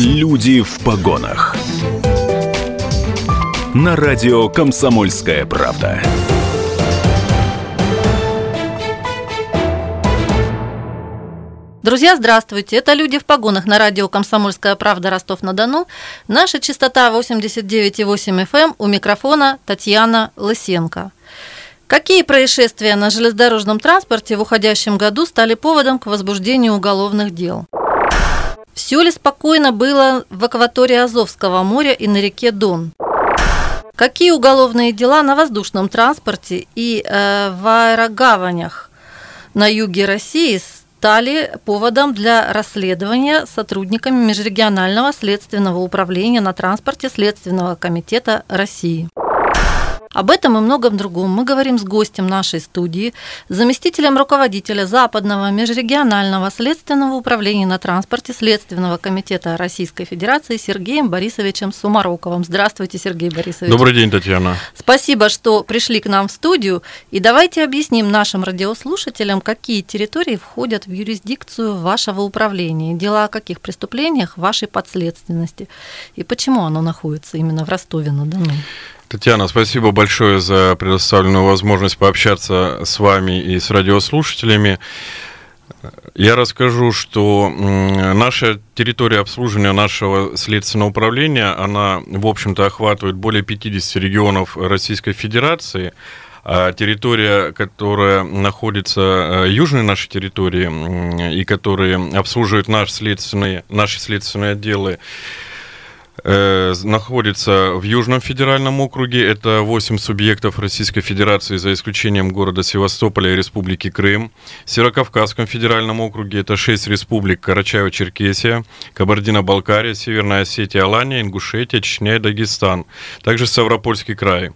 Люди в погонах. На радио Комсомольская правда. Друзья, здравствуйте. Это «Люди в погонах» на радио «Комсомольская правда» Ростов-на-Дону. Наша частота 89,8 FM. Эм. У микрофона Татьяна Лысенко. Какие происшествия на железнодорожном транспорте в уходящем году стали поводом к возбуждению уголовных дел? Все ли спокойно было в акватории Азовского моря и на реке Дон? Какие уголовные дела на воздушном транспорте и э, в аэрогаванях на юге России стали поводом для расследования сотрудниками Межрегионального следственного управления на транспорте Следственного комитета России? Об этом и многом другом мы говорим с гостем нашей студии, заместителем руководителя Западного межрегионального следственного управления на транспорте Следственного комитета Российской Федерации Сергеем Борисовичем Сумароковым. Здравствуйте, Сергей Борисович. Добрый день, Татьяна. Спасибо, что пришли к нам в студию. И давайте объясним нашим радиослушателям, какие территории входят в юрисдикцию вашего управления, дела о каких преступлениях вашей подследственности и почему оно находится именно в Ростове-на-Дону. Татьяна, спасибо большое за предоставленную возможность пообщаться с вами и с радиослушателями. Я расскажу, что наша территория обслуживания нашего следственного управления, она, в общем-то, охватывает более 50 регионов Российской Федерации, а территория, которая находится э, южной нашей территории и которые обслуживают наш следственные, наши следственные отделы, Э, находится в Южном федеральном округе. Это 8 субъектов Российской Федерации, за исключением города Севастополя и Республики Крым. В Северокавказском федеральном округе это 6 республик Карачаево-Черкесия, Кабардино-Балкария, Северная Осетия, Алания, Ингушетия, Чечня и Дагестан. Также Ставропольский край.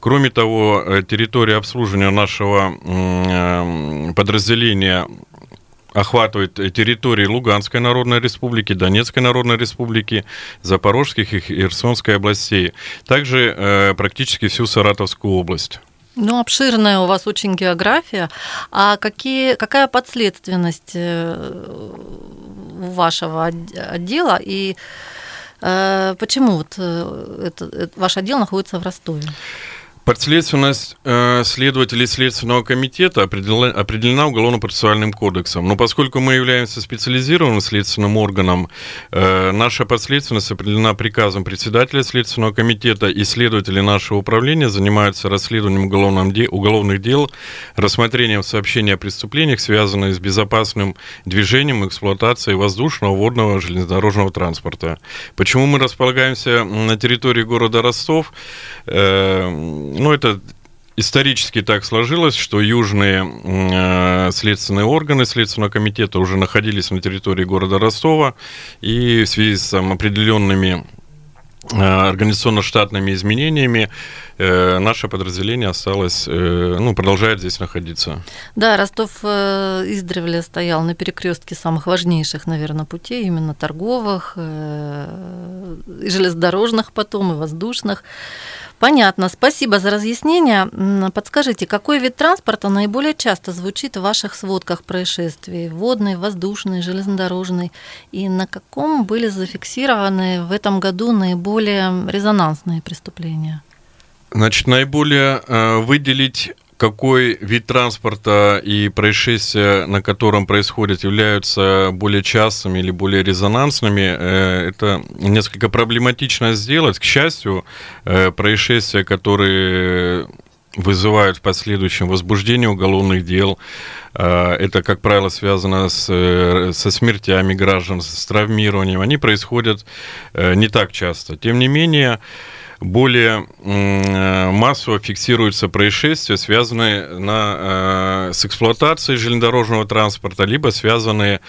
Кроме того, э, территория обслуживания нашего э, подразделения охватывает территории Луганской Народной Республики, Донецкой Народной Республики, Запорожских и Херсонской областей. Также э, практически всю Саратовскую область. Ну, обширная у вас очень география. А какие, какая подследственность э, вашего отдела и э, почему вот э, это, это, ваш отдел находится в Ростове? Подследственность э, следователей Следственного комитета определена, определена Уголовно-процессуальным кодексом. Но поскольку мы являемся специализированным следственным органом, э, наша подследственность определена приказом председателя Следственного комитета, и следователи нашего управления занимаются расследованием де, уголовных дел, рассмотрением сообщений о преступлениях, связанных с безопасным движением и эксплуатацией воздушного, водного, железнодорожного транспорта. Почему мы располагаемся на территории города Ростов? Э, ну, это исторически так сложилось, что южные э, следственные органы Следственного комитета уже находились на территории города Ростова, и в связи с там, определенными э, организационно-штатными изменениями э, наше подразделение осталось, э, ну, продолжает здесь находиться. Да, Ростов э, издревле стоял на перекрестке самых важнейших, наверное, путей, именно торговых, э, железнодорожных потом, и воздушных. Понятно. Спасибо за разъяснение. Подскажите, какой вид транспорта наиболее часто звучит в ваших сводках происшествий? Водный, воздушный, железнодорожный? И на каком были зафиксированы в этом году наиболее резонансные преступления? Значит, наиболее э, выделить какой вид транспорта и происшествия, на котором происходят, являются более частыми или более резонансными, э, это несколько проблематично сделать. К счастью, э, происшествия, которые вызывают в последующем возбуждение уголовных дел. Э, это, как правило, связано с, со смертями граждан, с травмированием. Они происходят не так часто. Тем не менее, более массово фиксируются происшествия, связанные на, э, с эксплуатацией железнодорожного транспорта, либо связанные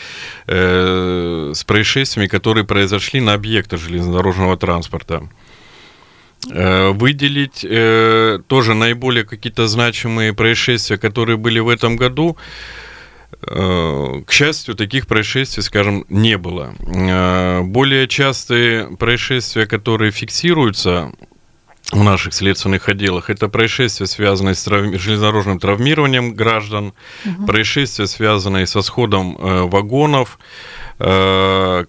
э, с происшествиями, которые произошли на объектах железнодорожного транспорта. Э, выделить тоже наиболее какие-то значимые происшествия, которые были в этом году, Э, к счастью, таких происшествий, скажем, не было. Э, более частые происшествия, которые фиксируются в наших следственных отделах. Это происшествия, связанные с трав... железнодорожным травмированием граждан, угу. происшествия, связанные со сходом э, вагонов, э,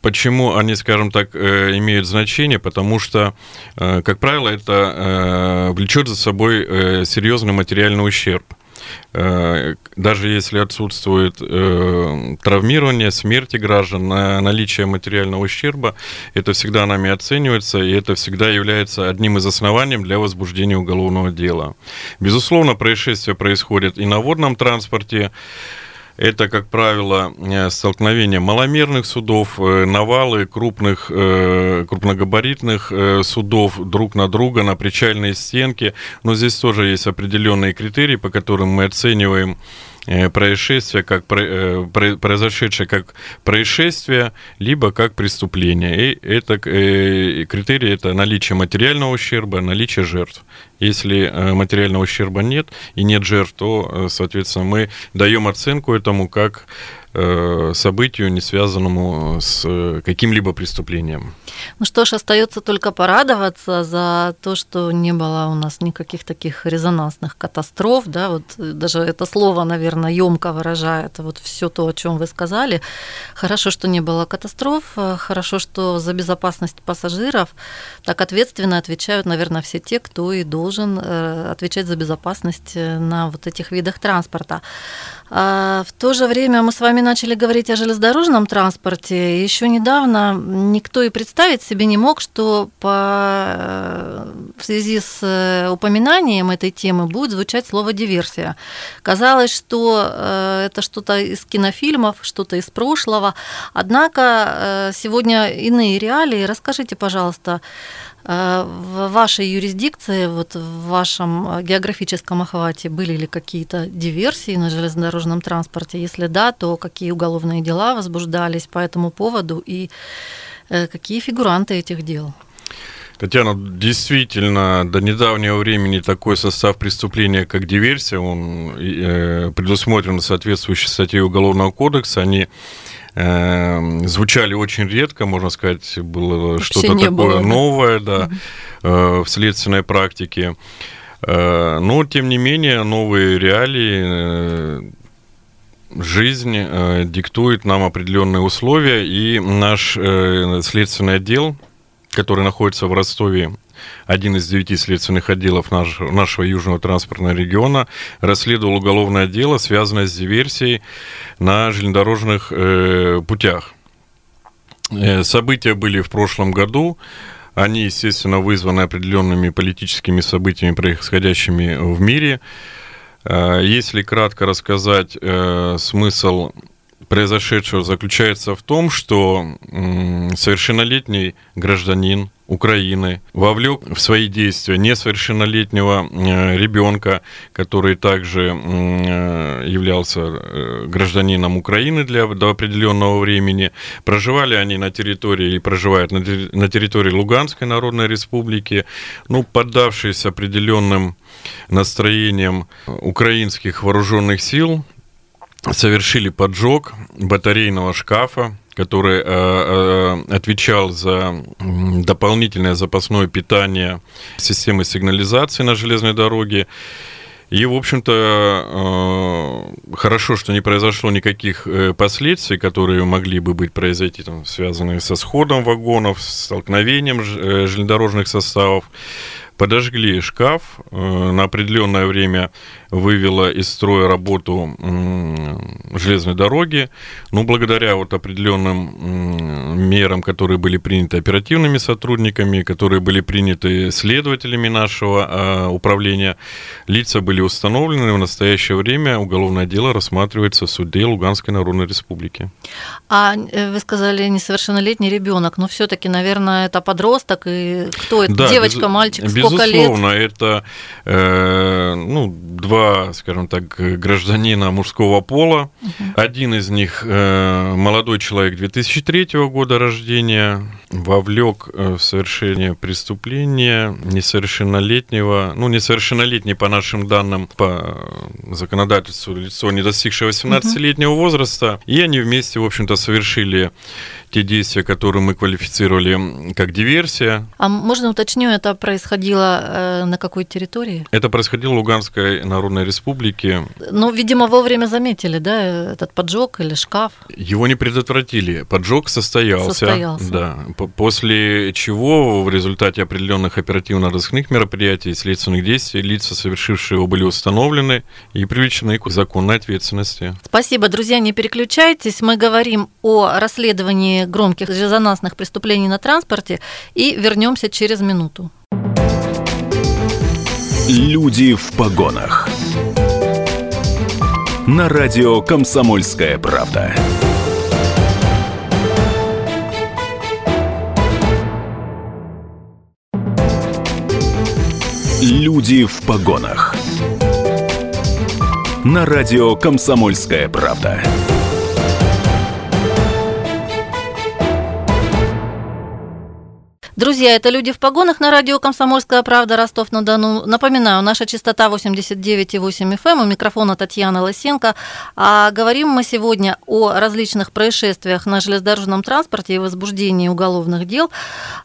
Почему они, скажем так, э, имеют значение? Потому что, э, как правило, это влечет за собой серьезный материальный ущерб. Даже если отсутствует травмирование, смерти граждан, наличие материального ущерба, это всегда нами оценивается, и это всегда является одним из оснований для возбуждения уголовного дела. Безусловно, происшествия происходят и на водном транспорте, это, как правило, э, столкновение маломерных судов, э, навалы крупных, э, крупногабаритных судов друг на друга на причальной стенке. Но здесь тоже есть определенные критерии, по которым мы оцениваем происшествие как э, произошедшее как происшествие, либо как преступление. И это э, критерий это наличие материального ущерба, наличие жертв. Если материального ущерба нет и нет жертв, то, соответственно, мы даем оценку этому как событию, не связанному с каким-либо преступлением. Ну что ж, остается только порадоваться за то, что не было у нас никаких таких резонансных катастроф, да, вот даже это слово, наверное, емко выражает вот все то, о чем вы сказали. Хорошо, что не было катастроф, хорошо, что за безопасность пассажиров так ответственно отвечают, наверное, все те, кто и должен э, отвечать за безопасность на вот этих видах транспорта. А в то же время мы с вами начали говорить о железнодорожном транспорте. Еще недавно никто и представить себе не мог, что по, э, в связи с э, упоминанием этой темы будет звучать слово «диверсия». Казалось, что э, это что-то из кинофильмов, что-то из прошлого. Однако сегодня иные реалии. Расскажите, пожалуйста, в вашей юрисдикции, вот в вашем географическом охвате были ли какие-то диверсии на железнодорожном транспорте? Если да, то какие уголовные дела возбуждались по этому поводу и э, какие фигуранты этих дел? Татьяна, действительно, до недавнего времени такой состав преступления, как диверсия, он э, предусмотрен соответствующей статьей Уголовного кодекса. Они э, звучали очень редко, можно сказать, было что-то такое было, новое, да, э, в следственной практике. Э, но, тем не менее, новые реалии, э, жизнь диктует нам определенные условия, и наш следственный отдел, который находится в Ростове, один из девяти следственных отделов наш, нашего Южного транспортного региона, расследовал уголовное дело, связанное с диверсией на железнодорожных э, путях. Э, события были в прошлом году. Они, естественно, вызваны определенными политическими событиями, происходящими в мире. Э, если кратко рассказать э, смысл произошедшего заключается в том, что совершеннолетний гражданин Украины вовлек в свои действия несовершеннолетнего э, ребенка, который также э, являлся э, гражданином Украины для, до определенного времени. Проживали они на территории и проживают на, территории Луганской Народной Республики, ну, поддавшись определенным настроениям украинских вооруженных сил, совершили поджог батарейного шкафа, который э, э, отвечал за дополнительное запасное питание системы сигнализации на железной дороге. И, в общем-то, э, хорошо, что не произошло никаких э, последствий, которые могли бы быть произойти, там, связанные со сходом вагонов, столкновением э, железнодорожных составов подожгли шкаф, э, на определенное время вывела из строя работу железной дороги, но благодаря вот определенным мерам, которые были приняты оперативными сотрудниками, которые были приняты следователями нашего а, управления, лица были установлены, в настоящее время уголовное дело рассматривается в суде Луганской Народной Республики. А э, вы сказали несовершеннолетний ребенок, но все-таки, наверное, это подросток, и кто это? Да, Девочка, без, мальчик, сколько безусловно, лет? это э, ну, два, скажем так, гражданина мужского пола. Угу. Один из них э, молодой человек 2003 года рождения, вовлек э, в совершение преступления несовершеннолетнего, ну, несовершеннолетний по нашим данным, по законодательству лицо, не достигшее 18-летнего угу. возраста, и они вместе, в общем-то, совершили те действия, которые мы квалифицировали как диверсия. А можно уточню, это происходило э, на какой территории? Это происходило в Луганской Народной Республике. Ну, видимо, вовремя заметили, да, этот поджог или шкаф? Его не предотвратили. Поджог состоялся состоялся. Да. После чего в результате определенных оперативно-розыскных мероприятий и следственных действий лица, совершившие его, были установлены и привлечены к законной ответственности. Спасибо, друзья, не переключайтесь. Мы говорим о расследовании громких резонансных преступлений на транспорте и вернемся через минуту. Люди в погонах. На радио «Комсомольская правда». Люди в погонах. На радио «Комсомольская правда». Друзья, это «Люди в погонах» на радио «Комсомольская правда» Ростов-на-Дону. Напоминаю, наша частота 89,8 FM, эм. у микрофона Татьяна Лосенко. А говорим мы сегодня о различных происшествиях на железнодорожном транспорте и возбуждении уголовных дел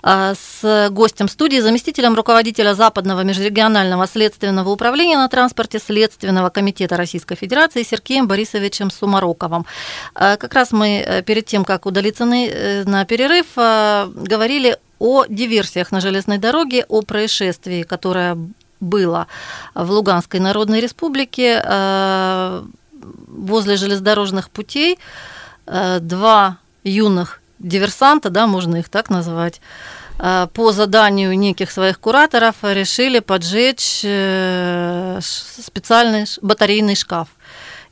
а, с гостем студии, заместителем руководителя Западного межрегионального следственного управления на транспорте Следственного комитета Российской Федерации Сергеем Борисовичем Сумароковым. А, Как раз мы э, перед тем, как удалиться на э, перерыв, а, говорили о диверсиях на железной дороге, о происшествии, которое было в Луганской Народной Республике э, возле железнодорожных путей. Э, Два юных диверсанта, да, можно их так назвать, э, по заданию неких своих кураторов решили поджечь специальный батарейный шкаф.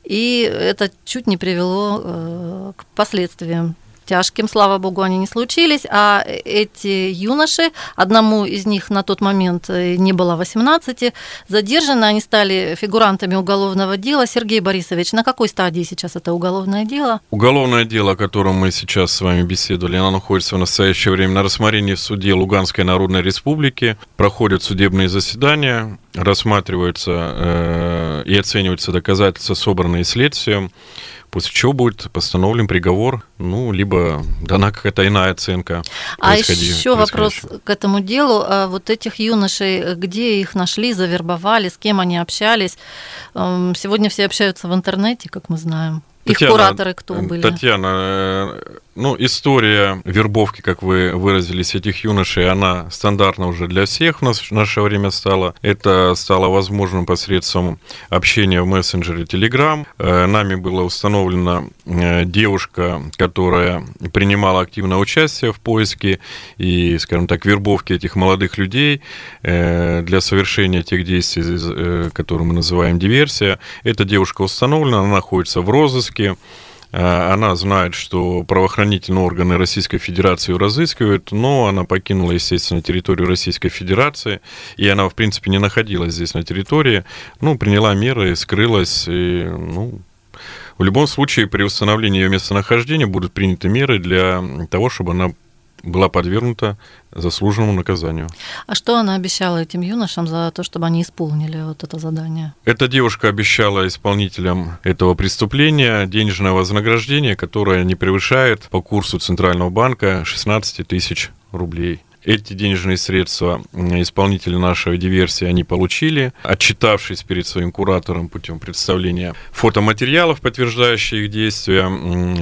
И это чуть не привело к последствиям тяжким, слава богу, они не случились, а эти юноши, одному из них на тот момент э, не было 18, задержаны, они стали фигурантами уголовного дела. Сергей Борисович, на какой стадии сейчас это уголовное дело? Уголовное дело, о котором мы сейчас с вами беседовали, оно находится в настоящее время на рассмотрении в суде Луганской Народной Республики. Проходят судебные заседания, рассматриваются э, и оцениваются доказательства, собранные следствием, после чего будет постановлен приговор, ну, либо дана какая-то иная оценка. А еще вопрос к этому делу. А Вот этих юношей, где их нашли, завербовали, с кем они общались? Эм, Сегодня все общаются в интернете, как мы знаем. Их Татьяна, кураторы кто э, были? Татьяна, э, ну, история вербовки, как вы выразились, этих юношей, она стандартна уже для всех в, нас, в наше время стала. Это стало возможным посредством общения в мессенджере Telegram. Э, Нами была установлена девушка, которая принимала активное участие в поиске и, скажем так, вербовке этих молодых людей для совершения тех действий, которые мы называем диверсия. Эта девушка установлена, она находится в розыске. Э, Она знает, что правоохранительные органы Российской Федерации ее разыскивают, но она покинула, естественно, территорию Российской Федерации, и она, в принципе, не находилась здесь на территории, ну, приняла меры, скрылась, и, ну, в любом случае, при установлении ее местонахождения будут приняты меры для того, чтобы она была подвергнута заслуженному наказанию. А что она обещала этим юношам за то, чтобы они исполнили вот это задание? Эта девушка обещала исполнителям этого преступления денежное вознаграждение, которое не превышает по курсу Центрального банка 16 тысяч рублей. Эти денежные средства исполнители нашей диверсии они получили, отчитавшись перед своим куратором путем представления фотоматериалов, подтверждающих их действия.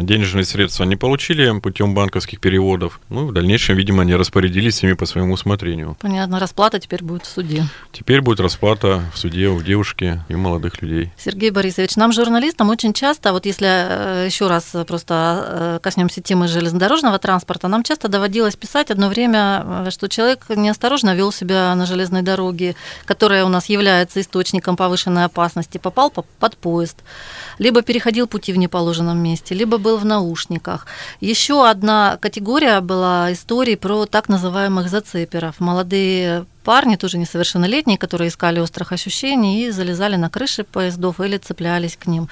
Денежные средства они получили путем банковских переводов. Ну, в дальнейшем, видимо, они распорядились ими по своему усмотрению. Понятно, расплата теперь будет в суде. Теперь будет расплата в суде у девушки и у молодых людей. Сергей Борисович, нам, журналистам, очень часто, вот если э, еще раз просто э, коснемся темы железнодорожного транспорта, нам часто доводилось писать одно время, э, что человек неосторожно вел себя на железной дороге, которая у нас является источником повышенной опасности, попал по- под поезд, либо переходил пути в неположенном месте, либо был в наушниках. Еще одна категория была историй про так называемых зацеперов. Молодые парни, тоже несовершеннолетние, которые искали острых ощущений и залезали на крыши поездов или цеплялись к ним.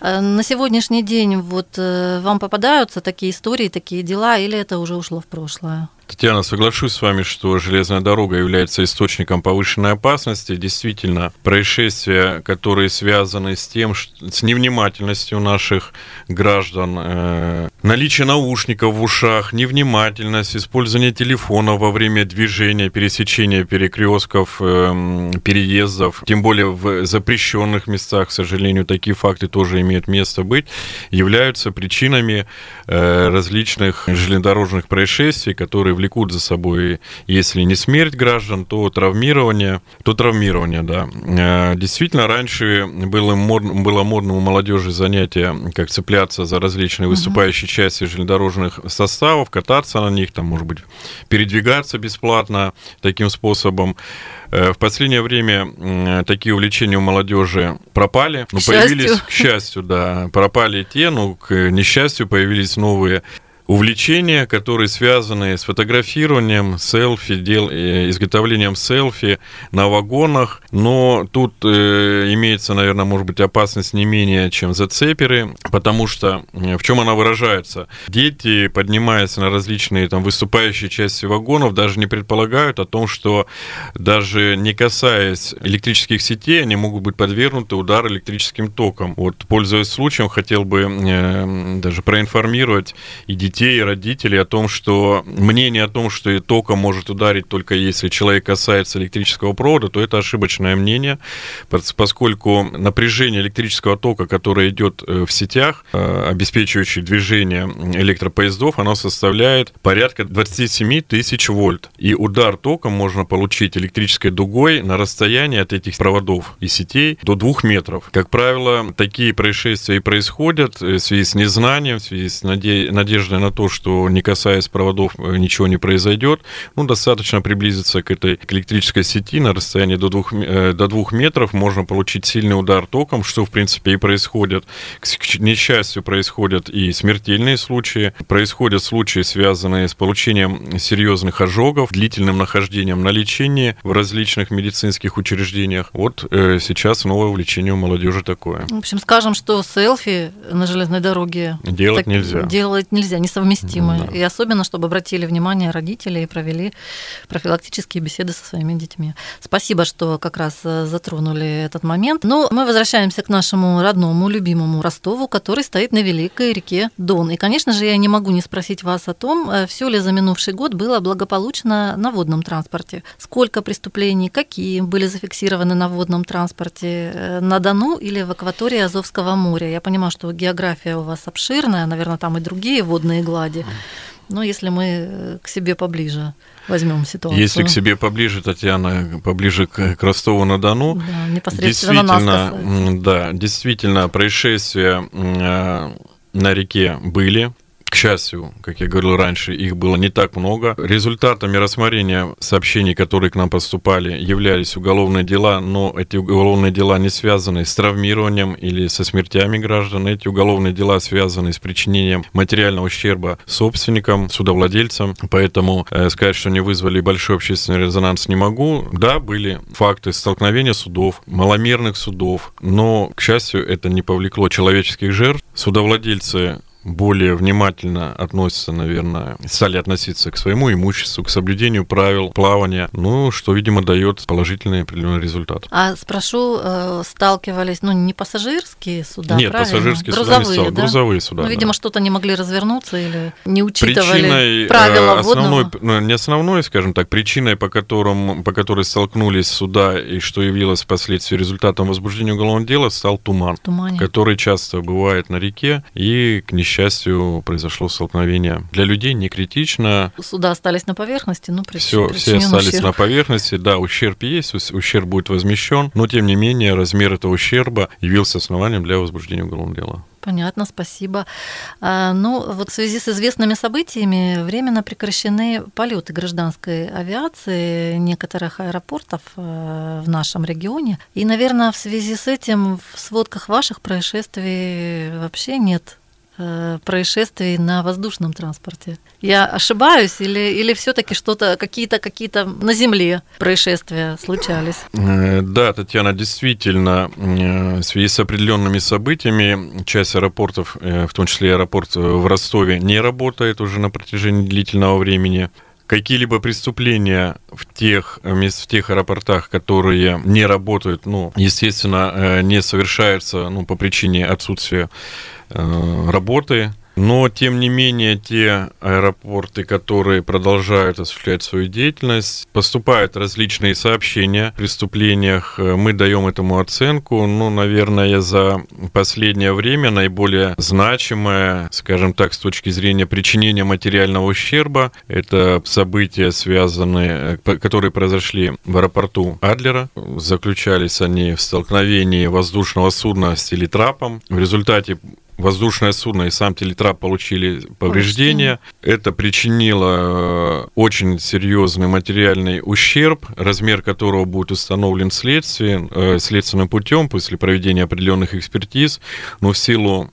Э, На сегодняшний день вот э, вам попадаются такие истории, такие дела, или это уже ушло в прошлое? Татьяна, соглашусь с вами, что железная дорога является источником повышенной опасности. Действительно, происшествия, которые связаны с тем, с невнимательностью наших граждан, э, наличие наушников в ушах, невнимательность, использование телефона во время движения, пересечения перекрестков, э, переездов, тем более в запрещенных местах, к сожалению, такие факты тоже имеют место быть, являются причинами э, различных железнодорожных происшествий, которые влекут за собой, если не смерть граждан, то травмирование, то травмирование, да. Э, действительно, раньше было модно, было модно у молодежи занятие, как цепляться за различные выступающие части железнодорожных составов, кататься на них, там, может быть, передвигаться бесплатно таким способом. Э, в последнее время такие увлечения у молодежи пропали, к появились, к счастью, да, пропали те, но к несчастью появились новые увлечения, которые связаны с фотографированием, селфи, дел, э, изготовлением селфи на вагонах. Но тут э, имеется, наверное, может быть, опасность не менее, чем зацеперы, потому что э, в чем она выражается? Дети, поднимаясь на различные там выступающие части вагонов, даже не предполагают о том, что даже не касаясь электрических сетей, они могут быть подвергнуты удару электрическим током. Вот, пользуясь случаем, хотел бы э, даже проинформировать и детей, детей родителей о том, что мнение о том, что и током может ударить только если человек касается электрического провода, то это ошибочное мнение, поскольку напряжение электрического тока, которое идет э, в сетях, э, обеспечивающее движение электропоездов, оно составляет порядка 27 тысяч вольт. И удар током можно получить электрической дугой на расстоянии от этих проводов и сетей до 2 метров. Как правило, такие происшествия и происходят э, в связи с незнанием, в связи с надеждой на на то, что не касаясь проводов э, ничего не произойдет, ну, достаточно приблизиться к этой к электрической сети на расстоянии до двух, э, до двух метров, можно получить сильный удар током, что, в принципе, и происходит. К несчастью, происходят и смертельные случаи, происходят случаи, связанные с получением серьезных ожогов, длительным нахождением на лечении в различных медицинских учреждениях. Вот э, сейчас новое увлечение у молодежи такое. В общем, скажем, что селфи на железной дороге делать нельзя. Делать нельзя, не совместимы. Да. И особенно, чтобы обратили внимание родители и провели профилактические беседы со своими детьми. Спасибо, что как раз э, затронули этот момент. Но мы возвращаемся к нашему родному, любимому Ростову, который стоит на великой реке Дон. И, конечно же, я не могу не спросить вас о том, э, все ли за минувший год было благополучно на водном транспорте. Сколько преступлений, какие были зафиксированы на водном транспорте э, на Дону или в акватории Азовского моря. Я понимаю, что география у вас обширная, наверное, там и другие водные глади. Но если мы э, к себе поближе возьмем ситуацию. Если к себе поближе, Татьяна, поближе к, к Ростову-на-Дону, да, непосредственно действительно, нас да, действительно, происшествия э, на реке были, к счастью, как я говорил раньше, их было не так много. Результатами рассмотрения сообщений, которые к нам поступали, являлись уголовные дела, но эти уголовные дела не связаны с травмированием или со смертями граждан. Эти уголовные дела связаны с причинением материального ущерба собственникам, судовладельцам. Поэтому э, сказать, что не вызвали большой общественный резонанс не могу. Да, были факты столкновения судов, маломерных судов, но, к счастью, это не повлекло человеческих жертв. Судовладельцы более внимательно относятся, наверное, стали относиться к своему имуществу, к соблюдению правил плавания, ну, что, видимо, дает положительный определенный результат. А спрошу, э, сталкивались, ну, не пассажирские суда, Нет, правильно? пассажирские грузовые, суда не стал, да? грузовые суда. Ну, видимо, да. что-то не могли развернуться или не учитывали Причиной, правила э, основной, водного. ну, не основной, скажем так, причиной, по, которым, по которой столкнулись суда и что явилось впоследствии результатом возбуждения уголовного дела, стал туман, Тумане. который часто бывает на реке и, к несчастью, произошло столкновение. Для людей не критично. Суда остались на поверхности, ну, прич- Все, все остались ущерб. на поверхности. Да, ущерб есть, ущерб будет возмещен, но тем не менее размер этого ущерба явился основанием для возбуждения уголовного дела. Понятно, спасибо. А, Ну, вот в связи с известными событиями временно прекращены полеты гражданской авиации некоторых аэропортов э, в нашем регионе. И, наверное, в связи с этим в сводках ваших происшествий вообще нет происшествий на воздушном транспорте. Я ошибаюсь или, или все-таки что-то, какие-то какие-то на земле происшествия случались? Э, Да, Татьяна, действительно, э, в связи с определенными событиями часть аэропортов, э, в том числе аэропорт э, в Ростове, не работает уже на протяжении длительного времени. Какие-либо преступления в тех, в тех аэропортах, которые не работают, ну, естественно, э, не совершаются ну, по причине отсутствия э, работы, но, тем не менее, те аэропорты, которые продолжают осуществлять свою деятельность, поступают различные сообщения о преступлениях. Мы даем этому оценку. Ну, наверное, за последнее время наиболее значимое, скажем так, с точки зрения причинения материального ущерба, это события, связанные, которые произошли в аэропорту Адлера. Заключались они в столкновении воздушного судна с телетрапом. В результате воздушное судно и сам телетрап получили повреждения. Это причинило э, очень серьезный материальный ущерб, размер которого будет установлен следствием, э, следственным путем после проведения определенных экспертиз. Но в силу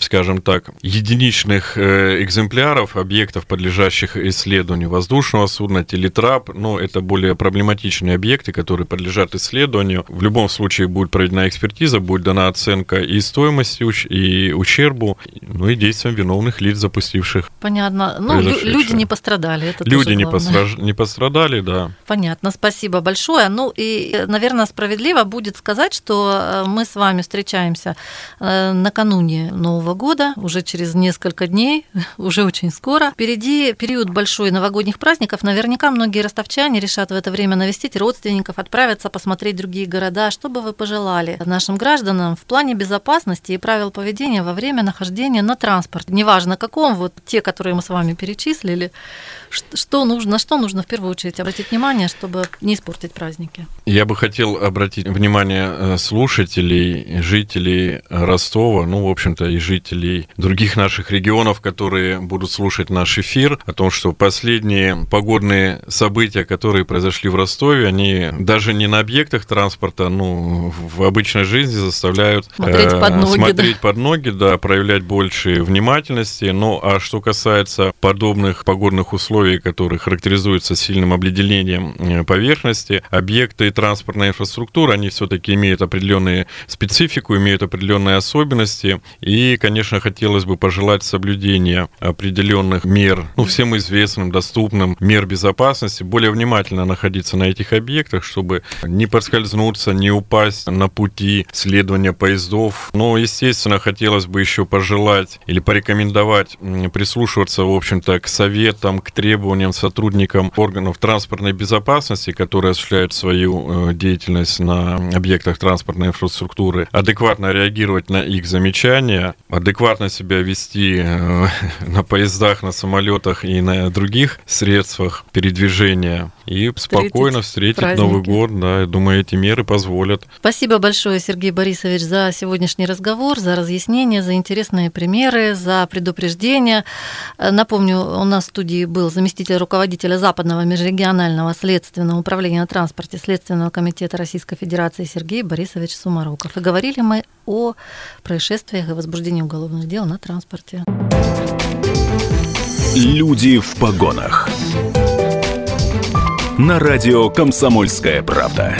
скажем так, единичных э, экземпляров объектов, подлежащих исследованию воздушного судна, телетрап, но это более проблематичные объекты, которые подлежат исследованию. В любом случае будет проведена экспертиза, будет дана оценка и стоимости, и ущербу, ну и действиям виновных лиц, запустивших. Понятно. Ну, люди не пострадали. Это люди не, посраж... не пострадали, да. Понятно, спасибо большое. Ну и, наверное, справедливо будет сказать, что э, мы с вами встречаемся э, накануне Нового Нового года, уже через несколько дней, уже очень скоро. Впереди период большой новогодних праздников. Наверняка многие ростовчане решат в это время навестить родственников, отправиться посмотреть другие города. Что бы вы пожелали нашим гражданам в плане безопасности и правил поведения во время нахождения на транспорте? Неважно каком, вот те, которые мы с вами перечислили, что нужно, на что нужно в первую очередь обратить внимание, чтобы не испортить праздники? Я бы хотел обратить внимание э, слушателей, жителей Ростова, ну, в общем-то, и жителей других наших регионов, которые будут слушать наш эфир, о том, что последние погодные события, которые произошли в Ростове, они даже не на объектах транспорта, ну, в обычной жизни заставляют смотреть, э, под, ноги, смотреть да. под ноги, да, проявлять больше внимательности. Ну, а что касается подобных погодных условий, которые характеризуются сильным обледенением э, поверхности, объекты транспортной инфраструктуры, они все-таки имеют определенные специфику, имеют определенные особенности, и конечно, хотелось бы пожелать соблюдения определенных мер, ну, всем известным, доступным, мер безопасности, более внимательно находиться на этих объектах, чтобы не подскользнуться, не упасть на пути следования поездов. Но, естественно, хотелось бы еще пожелать или порекомендовать прислушиваться, в общем-то, к советам, к требованиям сотрудникам органов транспортной безопасности, которые осуществляют свою э, деятельность на объектах транспортной инфраструктуры, адекватно реагировать на их замечания, адекватно себя вести э, на поездах, на самолетах и на других средствах передвижения и спокойно встретить праздники. Новый год. Да, я думаю, эти меры позволят. Спасибо большое, Сергей Борисович, за сегодняшний разговор, за разъяснение, за интересные примеры, за предупреждения. Напомню, у нас в студии был заместитель руководителя Западного межрегионального следственного управления на транспорте Следственного комитета Российской Федерации Сергей Борисович Сумароков. И говорили мы о происшествиях и возбуждении уголовных дел на транспорте. Люди в погонах. На радио «Комсомольская правда».